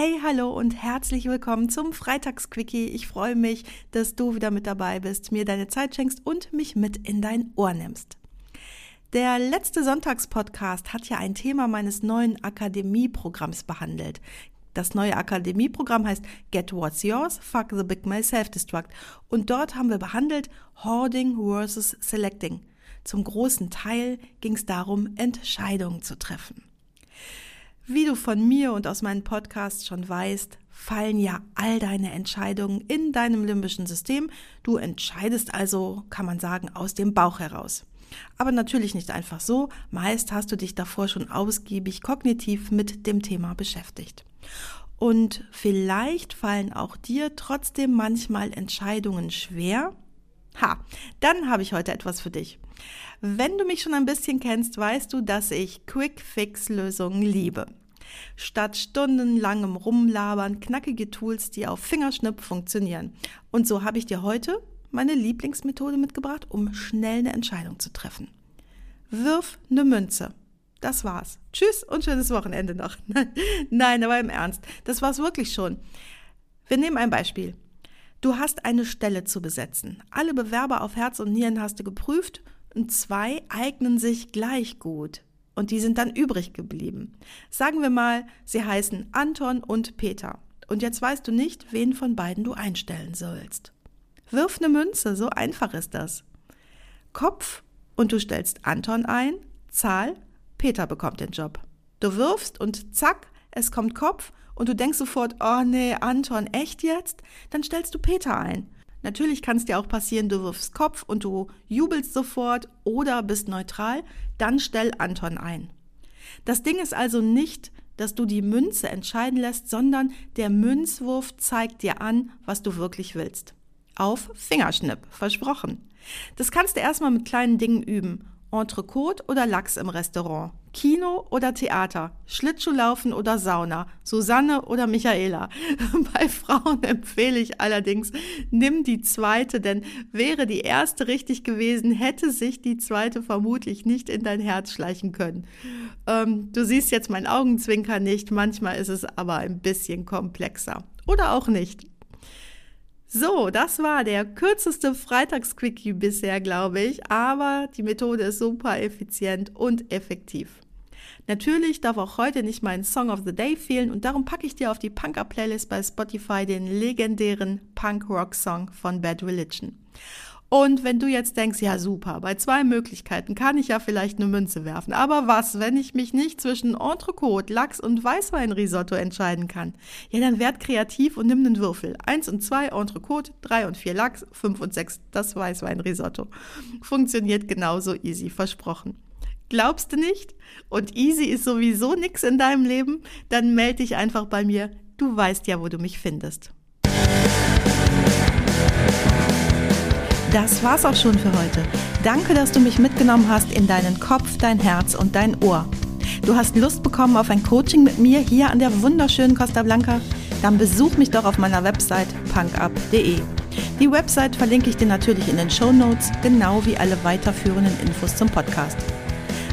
Hey, hallo und herzlich willkommen zum Freitagsquickie. Ich freue mich, dass du wieder mit dabei bist, mir deine Zeit schenkst und mich mit in dein Ohr nimmst. Der letzte Sonntagspodcast hat ja ein Thema meines neuen Akademieprogramms behandelt. Das neue Akademieprogramm heißt Get What's Yours, Fuck the Big My Self-Destruct. Und dort haben wir behandelt Hoarding versus Selecting. Zum großen Teil ging es darum, Entscheidungen zu treffen. Wie du von mir und aus meinen Podcasts schon weißt, fallen ja all deine Entscheidungen in deinem limbischen System. Du entscheidest also, kann man sagen, aus dem Bauch heraus. Aber natürlich nicht einfach so. Meist hast du dich davor schon ausgiebig kognitiv mit dem Thema beschäftigt. Und vielleicht fallen auch dir trotzdem manchmal Entscheidungen schwer. Ha, dann habe ich heute etwas für dich. Wenn du mich schon ein bisschen kennst, weißt du, dass ich Quick-Fix-Lösungen liebe. Statt stundenlangem Rumlabern knackige Tools, die auf Fingerschnipp funktionieren. Und so habe ich dir heute meine Lieblingsmethode mitgebracht, um schnell eine Entscheidung zu treffen. Wirf eine Münze. Das war's. Tschüss und schönes Wochenende noch. Nein, aber im Ernst. Das war's wirklich schon. Wir nehmen ein Beispiel. Du hast eine Stelle zu besetzen. Alle Bewerber auf Herz und Nieren hast du geprüft und zwei eignen sich gleich gut. Und die sind dann übrig geblieben. Sagen wir mal, sie heißen Anton und Peter. Und jetzt weißt du nicht, wen von beiden du einstellen sollst. Wirf eine Münze, so einfach ist das. Kopf und du stellst Anton ein, Zahl, Peter bekommt den Job. Du wirfst und zack, es kommt Kopf und du denkst sofort, oh nee, Anton, echt jetzt? Dann stellst du Peter ein. Natürlich kann es dir auch passieren, du wirfst Kopf und du jubelst sofort oder bist neutral, dann stell Anton ein. Das Ding ist also nicht, dass du die Münze entscheiden lässt, sondern der Münzwurf zeigt dir an, was du wirklich willst. Auf Fingerschnipp, versprochen. Das kannst du erstmal mit kleinen Dingen üben Entrecote oder Lachs im Restaurant, Kino oder Theater, Schlittschuhlaufen oder Sauna, Susanne oder Michaela. Bei Frauen empfehle ich allerdings, nimm die zweite, denn wäre die erste richtig gewesen, hätte sich die zweite vermutlich nicht in dein Herz schleichen können. Ähm, du siehst jetzt mein Augenzwinker nicht, manchmal ist es aber ein bisschen komplexer. Oder auch nicht. So, das war der kürzeste Freitagsquickie bisher, glaube ich, aber die Methode ist super effizient und effektiv. Natürlich darf auch heute nicht mein Song of the Day fehlen und darum packe ich dir auf die Punker-Playlist bei Spotify den legendären Punk-Rock-Song von Bad Religion. Und wenn du jetzt denkst, ja super, bei zwei Möglichkeiten kann ich ja vielleicht eine Münze werfen. Aber was, wenn ich mich nicht zwischen Entrecote, Lachs und Weißweinrisotto entscheiden kann? Ja, dann werd kreativ und nimm einen Würfel. Eins und zwei Entrecote, drei und vier Lachs, fünf und sechs das Weißweinrisotto. Funktioniert genauso easy, versprochen. Glaubst du nicht? Und easy ist sowieso nix in deinem Leben? Dann melde dich einfach bei mir. Du weißt ja, wo du mich findest. Das war's auch schon für heute. Danke, dass du mich mitgenommen hast in deinen Kopf, dein Herz und dein Ohr. Du hast Lust bekommen auf ein Coaching mit mir hier an der wunderschönen Costa Blanca? Dann besuch mich doch auf meiner Website punkup.de. Die Website verlinke ich dir natürlich in den Show Notes, genau wie alle weiterführenden Infos zum Podcast.